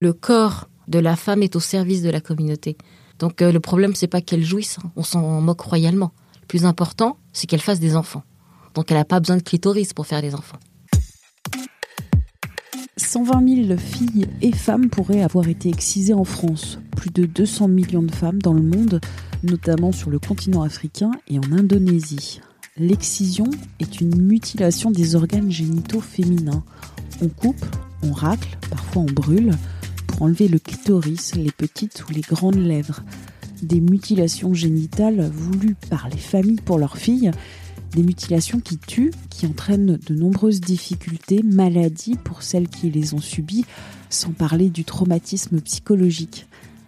Le corps de la femme est au service de la communauté. Donc euh, le problème c'est pas qu'elle jouisse, hein. on s'en moque royalement. Le plus important, c'est qu'elle fasse des enfants. Donc elle n'a pas besoin de clitoris pour faire des enfants. 120 000 filles et femmes pourraient avoir été excisées en France. Plus de 200 millions de femmes dans le monde, notamment sur le continent africain et en Indonésie. L'excision est une mutilation des organes génitaux féminins. On coupe, on racle, parfois on brûle, enlever le clitoris, les petites ou les grandes lèvres. Des mutilations génitales voulues par les familles pour leurs filles des mutilations qui tuent, qui entraînent de nombreuses difficultés, maladies pour celles qui les ont subies, sans parler du traumatisme psychologique.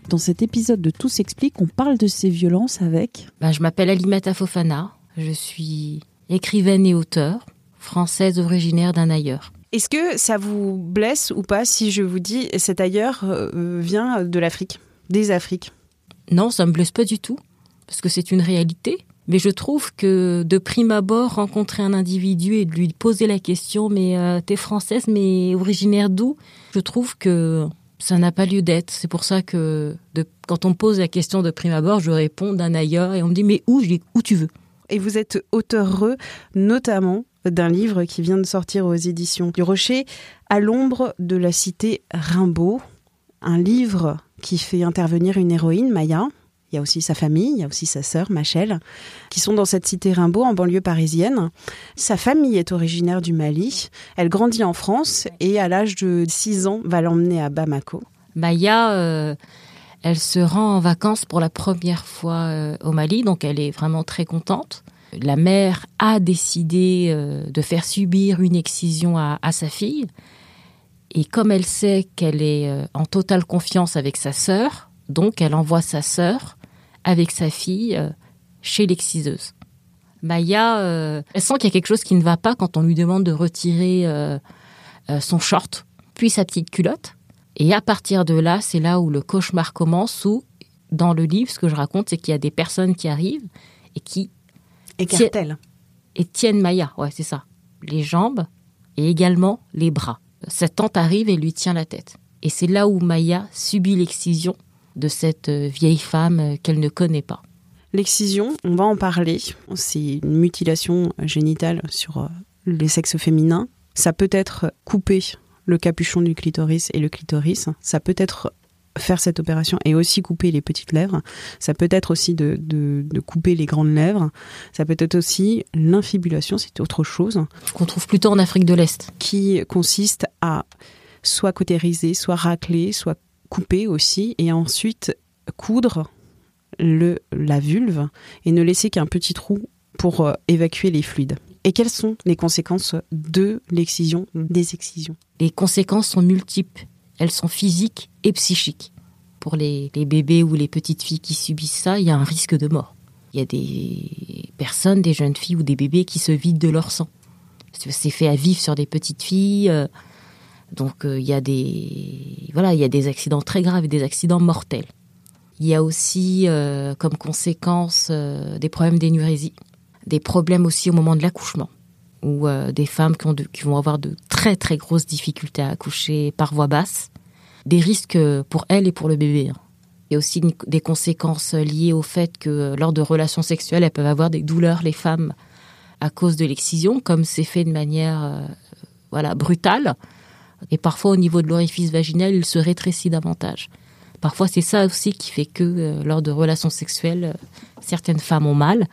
Dans cet épisode de Tout s'explique, on parle de ces violences avec... Ben, je m'appelle Alimata Fofana, je suis écrivaine et auteure, française originaire d'un ailleurs. Est-ce que ça vous blesse ou pas si je vous dis cet ailleurs euh, vient de l'Afrique, des Afriques? Non, ça me blesse pas du tout, parce que c'est une réalité. Mais je trouve que de prime abord, rencontrer un individu et de lui poser la question, mais euh, t'es française, mais originaire d'où? Je trouve que ça n'a pas lieu d'être. C'est pour ça que de, quand on me pose la question de prime abord, je réponds d'un ailleurs et on me dit mais où Je dis où tu veux? Et vous êtes auteur notamment d'un livre qui vient de sortir aux éditions du Rocher, À l'ombre de la cité Rimbaud, un livre qui fait intervenir une héroïne, Maya, il y a aussi sa famille, il y a aussi sa sœur, Machel, qui sont dans cette cité Rimbaud, en banlieue parisienne. Sa famille est originaire du Mali. Elle grandit en France et à l'âge de 6 ans va l'emmener à Bamako. Maya, euh, elle se rend en vacances pour la première fois euh, au Mali, donc elle est vraiment très contente. La mère a décidé euh, de faire subir une excision à, sa fille. Et comme elle sait qu'elle est en totale confiance avec sa sœur, donc elle envoie sa sœur avec sa fille euh, chez l'exciseuse. Maya, euh, elle sent qu'il y a quelque chose qui ne va pas quand on lui demande de retirer euh, son short, puis sa petite culotte. Et à partir de là, c'est là où le cauchemar commence, où dans le livre, ce que je raconte, c'est qu'il y a des personnes qui arrivent et qui... Et tiennent Maya, ouais, c'est ça. Les jambes et également les bras. Cette tante arrive et lui tient la tête. Et c'est là où Maya subit l'excision de cette euh, vieille femme euh, qu'elle ne connaît pas. L'excision, on va en parler. C'est une mutilation génitale sur euh, les sexes féminins. Ça peut être couper le capuchon du clitoris et le clitoris. Ça peut être faire cette opération et aussi couper les petites lèvres. Ça peut être aussi de, de, couper les grandes lèvres. Ça peut être aussi l'infibulation, c'est autre chose. Qu'on trouve plutôt en Afrique de l'Est. Qui consiste à soit cautériser, soit racler, soit couper aussi et ensuite coudre le, la vulve et ne laisser qu'un petit trou pour euh, évacuer les fluides. Et quelles sont les conséquences de l'excision, des excisions? Les conséquences sont multiples. Elles sont physiques et psychiques. Pour les, bébés ou les petites filles qui subissent ça, il y a un risque de mort. Il y a des personnes, des jeunes filles ou des bébés qui se vident de leur sang. C'est fait à vivre sur des petites filles. Euh, donc euh, il y a des voilà, il y a des accidents très graves et des accidents mortels. Il y a aussi euh, comme conséquence des problèmes d'énurésie, des problèmes aussi au moment de l'accouchement, ou des femmes qui, qui vont avoir de très très grosses difficultés à accoucher par voie basse, des risques pour elles et pour le bébé. Hein. Il y a aussi des conséquences liées au fait que lors de relations sexuelles, elles peuvent avoir des douleurs, les femmes, à cause de l'excision, comme c'est fait de manière voilà brutale. Et parfois, au niveau de l'orifice vaginal, il se rétrécit davantage. Parfois, c'est ça aussi qui fait que euh, lors de relations sexuelles, euh, certaines femmes ont mal.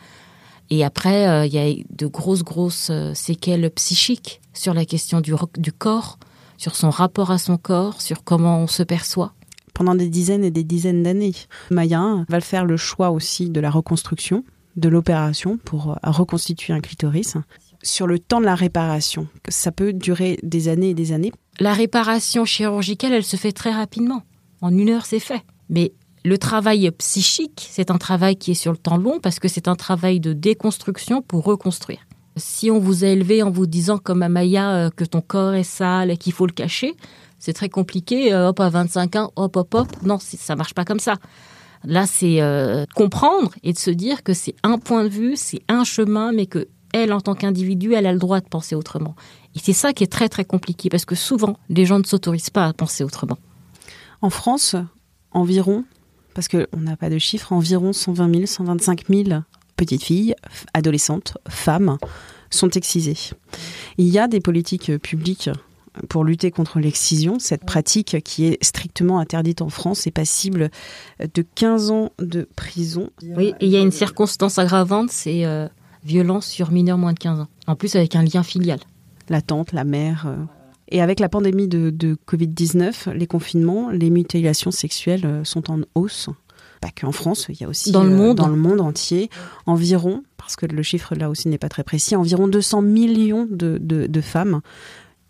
Et après, euh, il y a de grosses, grosses séquelles psychiques sur la question du, du corps, sur son rapport à son corps, sur comment on se perçoit. Pendant des dizaines et des dizaines d'années, Maya va faire le choix aussi de la reconstruction, de l'opération pour reconstituer un clitoris. sur le temps de la réparation, ça peut durer des années et des années. La réparation chirurgicale, elle se fait très rapidement. En une heure, c'est fait. Mais le travail psychique, c'est un travail qui est sur le temps long parce que c'est un travail de déconstruction pour reconstruire. Si on vous a élevé en vous disant comme Amaya euh, que ton corps est sale et qu'il faut le cacher, c'est très compliqué. Euh, hop, à 25 ans, hop, hop, hop. Non, ça marche pas comme ça. Là, c'est euh, comprendre et de se dire que c'est un point de vue, c'est un chemin, mais que elle, en tant qu'individu, elle a le droit de penser autrement. Et c'est ça qui est très très compliqué parce que souvent, les gens ne s'autorisent pas à penser autrement. En France, environ, parce qu'on n'a pas de chiffres, environ 120 000, 125 000 petites filles, adolescentes, femmes sont excisées. Il y a des politiques publiques pour lutter contre l'excision, cette pratique qui est strictement interdite en France est passible de 15 ans de prison. Oui, et il y a une circonstance aggravante, c'est euh, violence sur mineurs moins de 15 ans. En plus avec un lien filial. La tante, la mère. Euh. Et avec la pandémie de, de Covid-19, les confinements, les mutilations sexuelles euh, sont en hausse pas qu'en France, il y a aussi dans le monde, dans le monde entier, environ, parce que le chiffre là aussi n'est pas très précis, environ 200 millions de, de, de femmes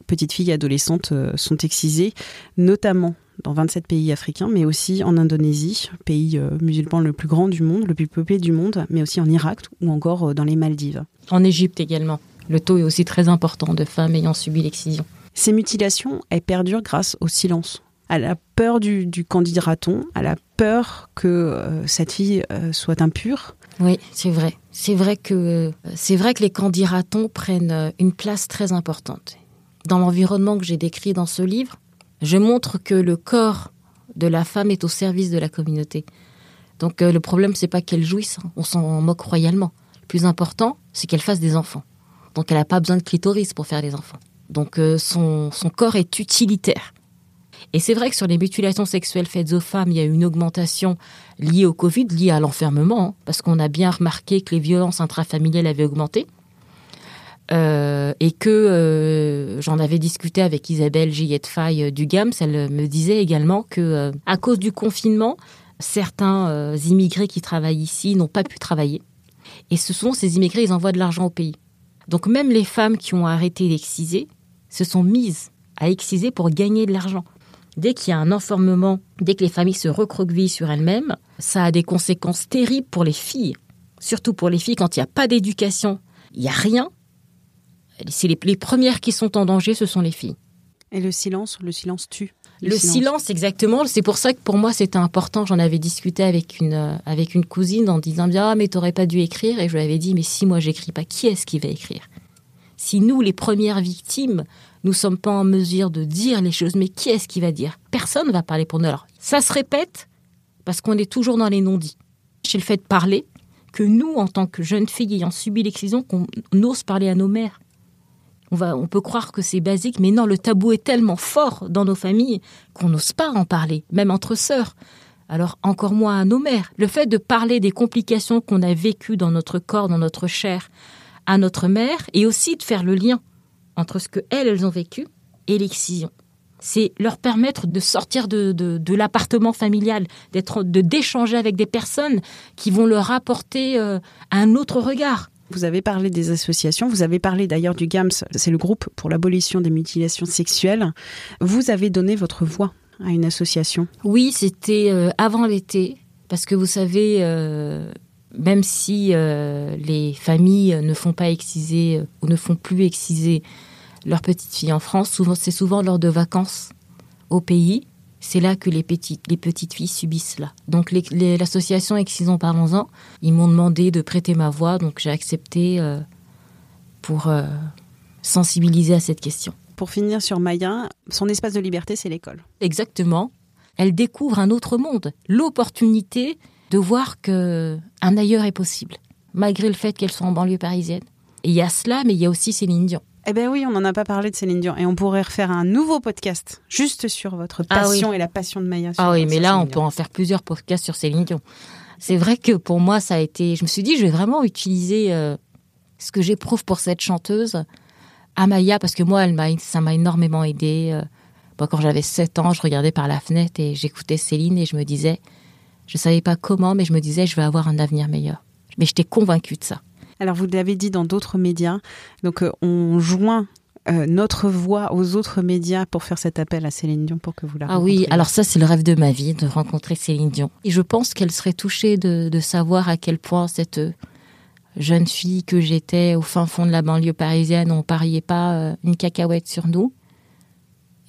petites filles et adolescentes euh, sont excisées, notamment dans 27 pays africains, mais aussi en Indonésie, pays euh, musulman le plus grand du monde, le plus peuplé du monde, mais aussi en Irak ou encore euh, dans les Maldives. En Égypte également. Le taux est aussi très important de femmes ayant subi l'excision. Ces mutilations, elles perdurent grâce au silence, à la peur du, du candidaton, à la peur que cette fille soit impure. Oui, c'est vrai. C'est vrai que c'est vrai que les candidatons prennent une place très importante dans l'environnement que j'ai décrit dans ce livre, je montre que le corps de la femme est au service de la communauté. Donc euh, le problème, c'est pas qu'elle jouisse, hein. on s'en moque royalement. Le plus important, c'est qu'elle fasse des enfants. Donc elle n'a pas besoin de clitoris pour faire des enfants. Donc euh, son, son corps est utilitaire. Et c'est vrai que sur les mutilations sexuelles faites aux femmes, il y a une augmentation liée au Covid, liée à l'enfermement, hein, parce qu'on a bien remarqué que les violences intrafamiliales avaient augmenté. Euh, et que euh, j'en avais discuté avec Isabelle Gillette Faye du GAMS, elle me disait également que euh, à cause du confinement, certains immigrés qui travaillent ici n'ont pas pu travailler. Et ce sont ces immigrés, ils envoient de l'argent au pays. Donc même les femmes qui ont arrêté d'exciser se sont mises à exciser pour gagner de l'argent. Dès qu'il y a un enfermement, dès que les familles se recroquevillent sur elles-mêmes, ça a des conséquences terribles pour les filles. Surtout pour les filles, quand il n'y a pas d'éducation, il n'y a rien, c'est les, premières qui sont en danger, ce sont les filles. Et le silence, le silence tue. Le, silence. exactement. C'est pour ça que pour moi c'était important. J'en avais discuté avec une euh, avec une cousine en disant bien ah mais t'aurais pas dû écrire et je lui avais dit mais si moi j'écris pas qui est-ce qui va écrire? Si nous les premières victimes nous sommes pas en mesure de dire les choses mais qui est-ce qui va dire? Personne ne va parler pour nous. Alors ça se répète parce qu'on est toujours dans les non-dits. C'est le fait de parler que nous en tant que jeunes filles ayant subi l'excision qu'on ose parler à nos mères on, peut croire que c'est basique, mais non, le tabou est tellement fort dans nos familles qu'on n'ose pas en parler, même entre sœurs. Alors encore moins à nos mères. Le fait de parler des complications qu'on a vécues dans notre corps, dans notre chair, à notre mère, et aussi de faire le lien entre ce que elles, ont vécu et l'excision. C'est leur permettre de sortir de, l'appartement familial, d'être, de d'échanger avec des personnes qui vont leur apporter euh, un autre regard. Vous avez parlé des associations, vous avez parlé d'ailleurs du GAMS, c'est le groupe pour l'abolition des mutilations sexuelles. Vous avez donné votre voix à une association. Oui, c'était euh, avant l'été, parce que vous savez, euh, même si euh, les familles ne font pas exciser ou ne font plus exciser leurs petites filles en France, souvent, c'est souvent lors de vacances au pays c'est là que les petites, les petites filles subissent cela. Donc l'association Excisons Parlons-en, ils m'ont demandé de prêter ma voix, donc j'ai accepté euh, pour euh, sensibiliser à cette question. Pour finir sur Maya, son espace de liberté, c'est l'école. Exactement. Elle découvre un autre monde, l'opportunité de voir que un ailleurs est possible, malgré le fait qu'elle soit en banlieue parisienne. Et il y a cela, mais il y a aussi Céline Dion. Eh bien oui, on n'en a pas parlé de Céline Dion et on pourrait refaire un nouveau podcast juste sur votre ah passion et la passion de Maya. Ah oui, mais là, on peut en faire plusieurs podcasts sur Céline Dion. C'est vrai que pour moi, ça a été. Je me suis dit, je vais vraiment utiliser euh, ce que j'éprouve pour cette chanteuse à Maya parce que moi, elle m'a, ça m'a énormément aidé. Euh. quand j'avais 7 ans, je regardais par la fenêtre et j'écoutais Céline et je me disais, je savais pas comment, mais je me disais, je vais avoir un avenir meilleur. Mais j'étais convaincue de ça. Alors vous l'avez dit dans d'autres médias, donc on joint notre voix aux autres médias pour faire cet appel à Céline Dion pour que vous la Ah oui, alors ça c'est le rêve de ma vie de rencontrer Céline Dion. Et je pense qu'elle serait touchée de, de, savoir à quel point cette jeune fille que j'étais au fin fond de la banlieue parisienne, on pariait pas euh, une cacahuète sur nous.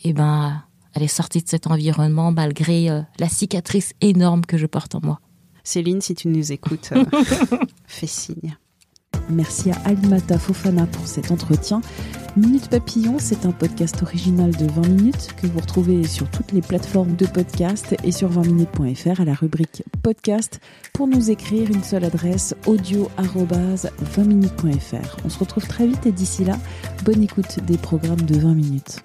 Et eh ben, elle est sortie de cet environnement malgré euh, la cicatrice énorme que je porte en moi. Céline, si tu nous écoutes, euh, fais signe. Merci à Alimata Fofana pour cet entretien. Minute Papillon, c'est un podcast original de 20 minutes que vous retrouvez sur toutes les plateformes de podcast et sur 20minutes.fr à la rubrique podcast. Pour nous écrire, une seule adresse audio-20minutes.fr. On se retrouve très vite et d'ici là, bonne écoute des programmes de 20 minutes.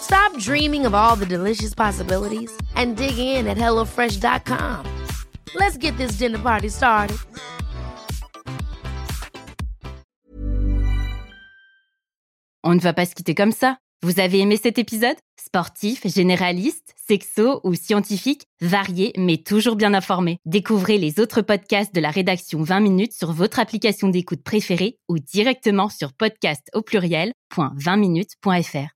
Stop dreaming of all the delicious possibilities and dig in at HelloFresh.com. Let's get this dinner party started. On ne va pas se quitter comme ça. Vous avez aimé cet épisode? Sportif, généraliste, sexo ou scientifique, varié mais toujours bien informé. Découvrez les autres podcasts de la rédaction 20 minutes sur votre application d'écoute préférée ou directement sur podcast au pluriel.20minutes.fr